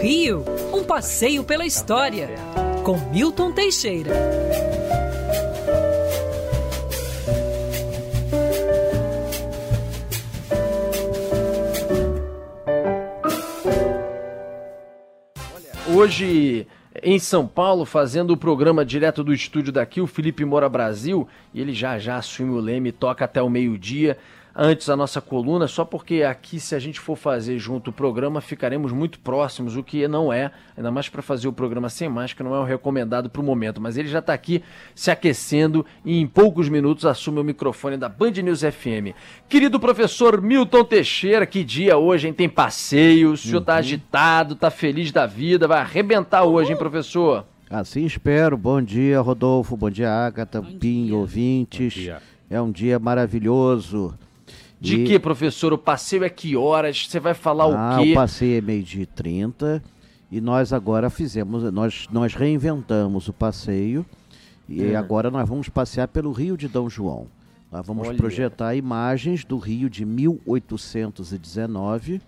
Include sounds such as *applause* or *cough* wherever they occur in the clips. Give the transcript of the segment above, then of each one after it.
Rio, um passeio pela história, com Milton Teixeira. Hoje em São Paulo, fazendo o programa direto do estúdio daqui, o Felipe Moura Brasil, e ele já já assume o leme, toca até o meio-dia antes a nossa coluna, só porque aqui, se a gente for fazer junto o programa, ficaremos muito próximos, o que não é, ainda mais para fazer o programa sem máscara, não é o recomendado para o momento. Mas ele já está aqui se aquecendo e em poucos minutos assume o microfone da Band News FM. Querido professor Milton Teixeira, que dia hoje, hein? Tem passeio, o senhor está uhum. agitado, está feliz da vida, vai arrebentar hoje, hein, professor? Assim espero. Bom dia, Rodolfo. Bom dia, Agatha, Pim, ouvintes. É um dia maravilhoso. De e... que, professor? O passeio é que horas? Você vai falar ah, o quê? O passeio é meio-dia e 30 e nós agora fizemos, nós, nós reinventamos o passeio e é. agora nós vamos passear pelo Rio de Dom João. Nós vamos Olha. projetar imagens do Rio de 1819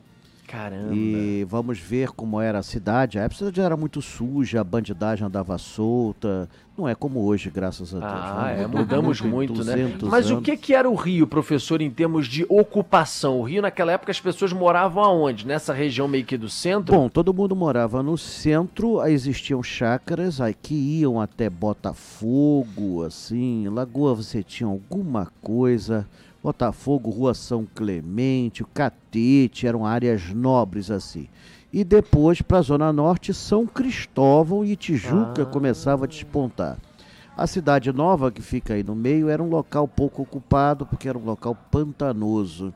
Caramba. E vamos ver como era a cidade. A cidade era muito suja, a bandidagem andava solta. Não é como hoje, graças a Deus. Ah, é, mudamos muito, né? Mas anos. o que, que era o Rio, professor, em termos de ocupação? O Rio, naquela época, as pessoas moravam aonde? Nessa região meio que do centro? Bom, todo mundo morava no centro, existiam chácaras aí que iam até Botafogo, assim, Lagoa você tinha alguma coisa. Botafogo, Rua São Clemente, o Catete, eram áreas nobres assim. E depois, para a Zona Norte, São Cristóvão e Tijuca ah. começava a despontar. A Cidade Nova, que fica aí no meio, era um local pouco ocupado, porque era um local pantanoso.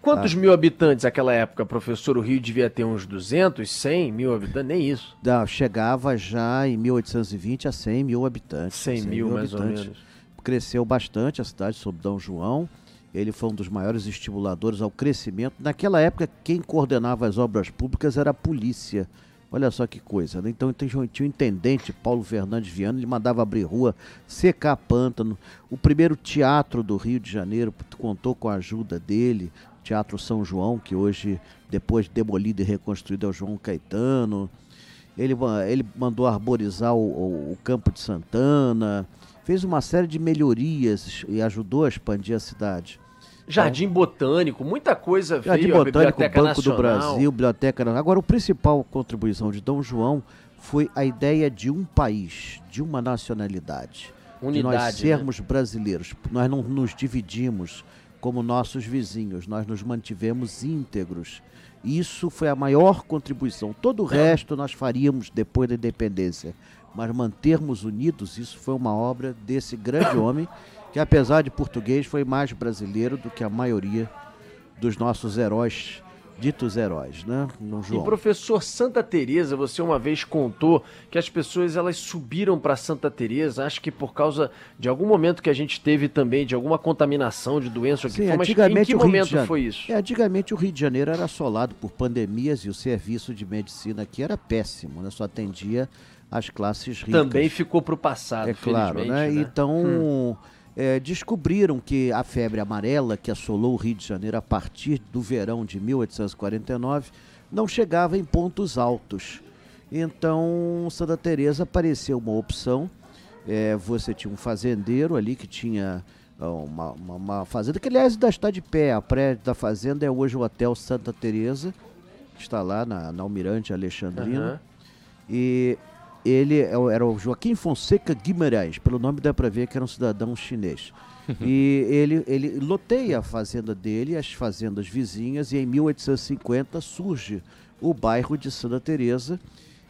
Quantos ah. mil habitantes naquela época, professor? O Rio devia ter uns 200, 100 mil habitantes, nem isso. Não, chegava já em 1820 a 100 mil habitantes. 100, 100 mil, mil, mais habitantes. ou menos. Cresceu bastante a cidade sob Dom João. Ele foi um dos maiores estimuladores ao crescimento. Naquela época, quem coordenava as obras públicas era a polícia. Olha só que coisa, né? Então tinha o intendente Paulo Fernandes Viana, ele mandava abrir rua, secar pântano. O primeiro teatro do Rio de Janeiro contou com a ajuda dele, Teatro São João, que hoje, depois demolido e reconstruído, é o João Caetano. Ele, ele mandou arborizar o, o, o Campo de Santana, fez uma série de melhorias e ajudou a expandir a cidade. Jardim então, Botânico, muita coisa Jardim veio, Botânico, Banco Nacional. do Brasil, Biblioteca Agora, o principal contribuição de Dom João foi a ideia de um país, de uma nacionalidade. Unidade, de nós né? sermos né? brasileiros. Nós não nos dividimos como nossos vizinhos, nós nos mantivemos íntegros. Isso foi a maior contribuição. Todo o é. resto nós faríamos depois da independência mas mantermos unidos, isso foi uma obra desse grande *coughs* homem, que apesar de português foi mais brasileiro do que a maioria dos nossos heróis, ditos heróis, né? No João. E professor Santa Teresa, você uma vez contou que as pessoas elas subiram para Santa Teresa, acho que por causa de algum momento que a gente teve também de alguma contaminação de doença Sim, Mas antigamente em que momento Janeiro, foi isso? É, antigamente o Rio de Janeiro era assolado por pandemias e o serviço de medicina aqui era péssimo, né? Só atendia as classes ricas. Também ficou para o passado, é claro, né? né? Então hum. é, descobriram que a febre amarela que assolou o Rio de Janeiro a partir do verão de 1849 não chegava em pontos altos. Então Santa Teresa pareceu uma opção. É, você tinha um fazendeiro ali que tinha uma, uma, uma, fazenda, que aliás ainda está de pé. A prédio da fazenda é hoje o Hotel Santa Teresa, que está lá na, na Almirante Alexandrina. Uhum. E ele é era o Joaquim Fonseca Guimarães, pelo nome dá para ver que era um cidadão chinês. *laughs* e ele, ele loteia a fazenda dele, as fazendas vizinhas, e em 1850 surge o bairro de Santa Teresa.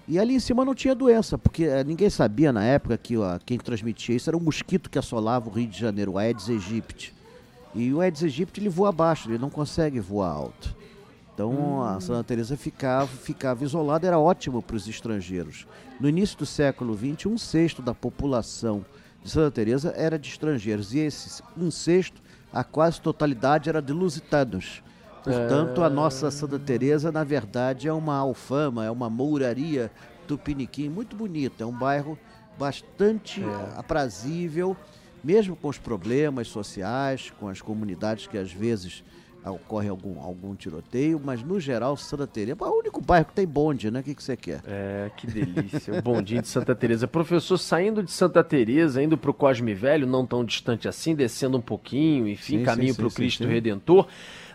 E ali em cima não tinha doença, porque eh, ninguém sabia na época que ó, quem transmitia isso era um mosquito que assolava o Rio de Janeiro, o Aedes aegypti. E o Aedes aegypti ele voa abaixo, ele não consegue voar alto. Então hum. a Santa Teresa ficava, ficava isolada, era ótimo para os estrangeiros. No início do século XX, um sexto da população de Santa Teresa era de estrangeiros e esse um sexto, a quase totalidade era de lusitanos. Portanto, a nossa Santa Teresa, na verdade, é uma alfama, é uma mouraria tupiniquim muito bonita, é um bairro bastante é. aprazível, mesmo com os problemas sociais, com as comunidades que às vezes ocorre algum, algum tiroteio, mas no geral Santa Teresa é o único bairro que tem bonde, né? O que, que você quer? É, que delícia, o bondinho de Santa Teresa. Professor, saindo de Santa Teresa, indo para o Cosme Velho, não tão distante assim, descendo um pouquinho, enfim, sim, caminho para o Cristo sim. Redentor.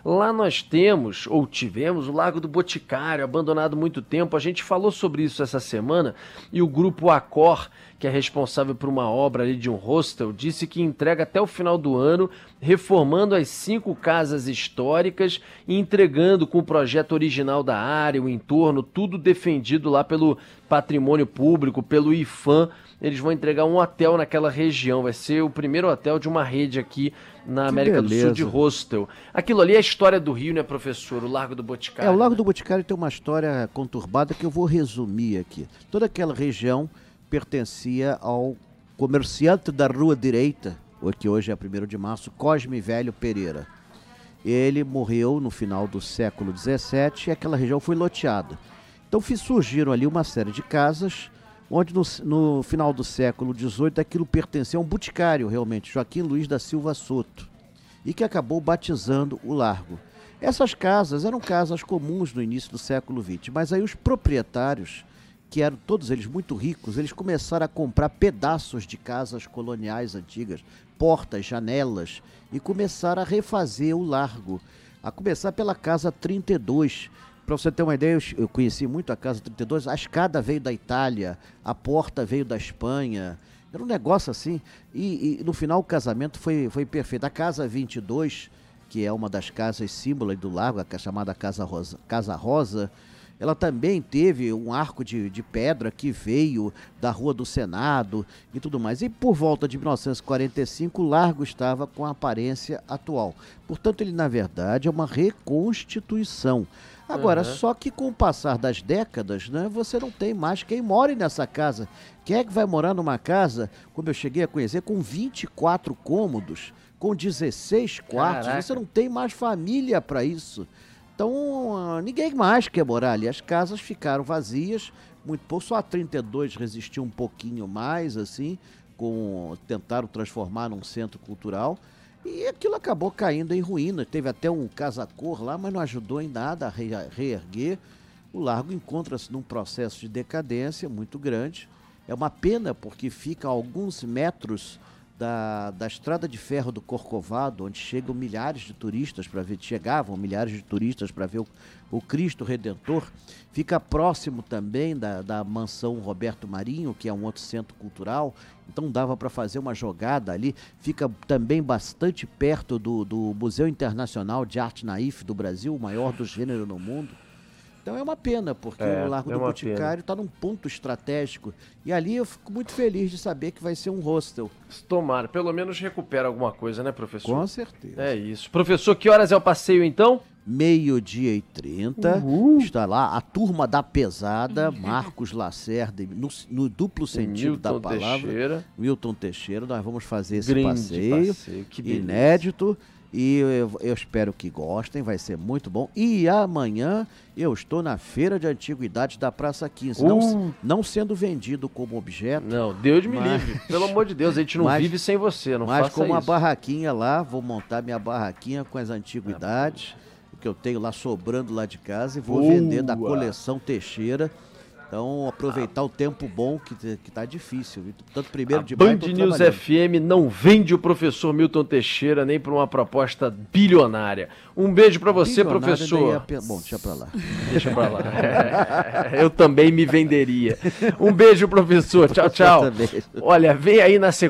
Lá nós temos, ou tivemos, o Lago do Boticário, abandonado muito tempo. A gente falou sobre isso essa semana e o grupo Acor, que é responsável por uma obra ali de um hostel, disse que entrega até o final do ano, reformando as cinco casas históricas e entregando com o projeto original da área, o entorno, tudo defendido lá pelo patrimônio público, pelo IFAM. Eles vão entregar um hotel naquela região. Vai ser o primeiro hotel de uma rede aqui na que América beleza. do Sul de hostel. Aquilo ali é a história do Rio, né, professor? O Largo do Boticário. É, o Largo do Boticário tem uma história conturbada que eu vou resumir aqui. Toda aquela região pertencia ao comerciante da Rua Direita, que hoje é 1 de março, Cosme Velho Pereira. Ele morreu no final do século XVII e aquela região foi loteada. Então surgiram ali uma série de casas onde no, no final do século XVIII aquilo pertencia a um boticário, realmente, Joaquim Luiz da Silva Soto, e que acabou batizando o largo. Essas casas eram casas comuns no início do século XX, mas aí os proprietários, que eram todos eles muito ricos, eles começaram a comprar pedaços de casas coloniais antigas, portas, janelas, e começaram a refazer o largo. A começar pela Casa 32, para você ter uma ideia, eu conheci muito a Casa 32, a escada veio da Itália, a porta veio da Espanha. Era um negócio assim. E, e no final o casamento foi, foi perfeito. A Casa 22, que é uma das casas símbolo do lago, a chamada Casa Rosa, Casa Rosa ela também teve um arco de, de pedra que veio da Rua do Senado e tudo mais. E por volta de 1945, o largo estava com a aparência atual. Portanto, ele, na verdade, é uma reconstituição. Agora, uhum. só que com o passar das décadas, né, você não tem mais quem more nessa casa. Quem é que vai morar numa casa, como eu cheguei a conhecer, com 24 cômodos, com 16 quartos? Caraca. Você não tem mais família para isso. Então, ninguém mais quer morar ali. As casas ficaram vazias, muito pouco, só a 32 resistiu um pouquinho mais, assim, com tentaram transformar num centro cultural. E aquilo acabou caindo em ruína. Teve até um casa-cor lá, mas não ajudou em nada a reerguer. O largo encontra-se num processo de decadência muito grande. É uma pena porque fica a alguns metros da, da estrada de ferro do Corcovado, onde chegam milhares de turistas para ver, chegavam milhares de turistas para ver o, o, Cristo Redentor. Fica próximo também da, da mansão Roberto Marinho, que é um outro centro cultural, então dava para fazer uma jogada ali. Fica também bastante perto do, do Museu Internacional de Arte Naif do Brasil, o maior do gênero no mundo. Então é uma pena, porque é, o Largo é do Boticário está num ponto estratégico. E ali eu fico muito feliz de saber que vai ser um hostel. Tomara, pelo menos recupera alguma coisa, né, professor? Com certeza. É isso. Professor, que horas é o passeio então? Meio-dia e trinta. Está lá a turma da pesada, Marcos Lacerda, no, no duplo sentido Milton da palavra. Teixeira. Milton Teixeira. Nós vamos fazer esse passeio, passeio inédito. E eu, eu, espero que gostem, vai ser muito bom. E amanhã eu estou na Feira de Antiguidades da Praça 15. Uh. Não, não sendo vendido como objeto. Não, Deus me mas... livre. Pelo amor de Deus, a gente não mas, vive sem você, não Mas com uma barraquinha lá, vou montar minha barraquinha com as antiguidades. Que eu tenho lá sobrando lá de casa e vou Boa. vender da coleção Teixeira então, aproveitar o tempo bom que, que tá difícil. Tanto primeiro a de Band News FM não vende o professor Milton Teixeira nem para uma proposta bilionária. Um beijo para você, bilionária professor. Ia... Bom, deixa para lá. *laughs* Deixa para lá. É, *laughs* eu também me venderia. Um beijo, professor. *laughs* Tchau, tchau. Olha, vem aí na sequência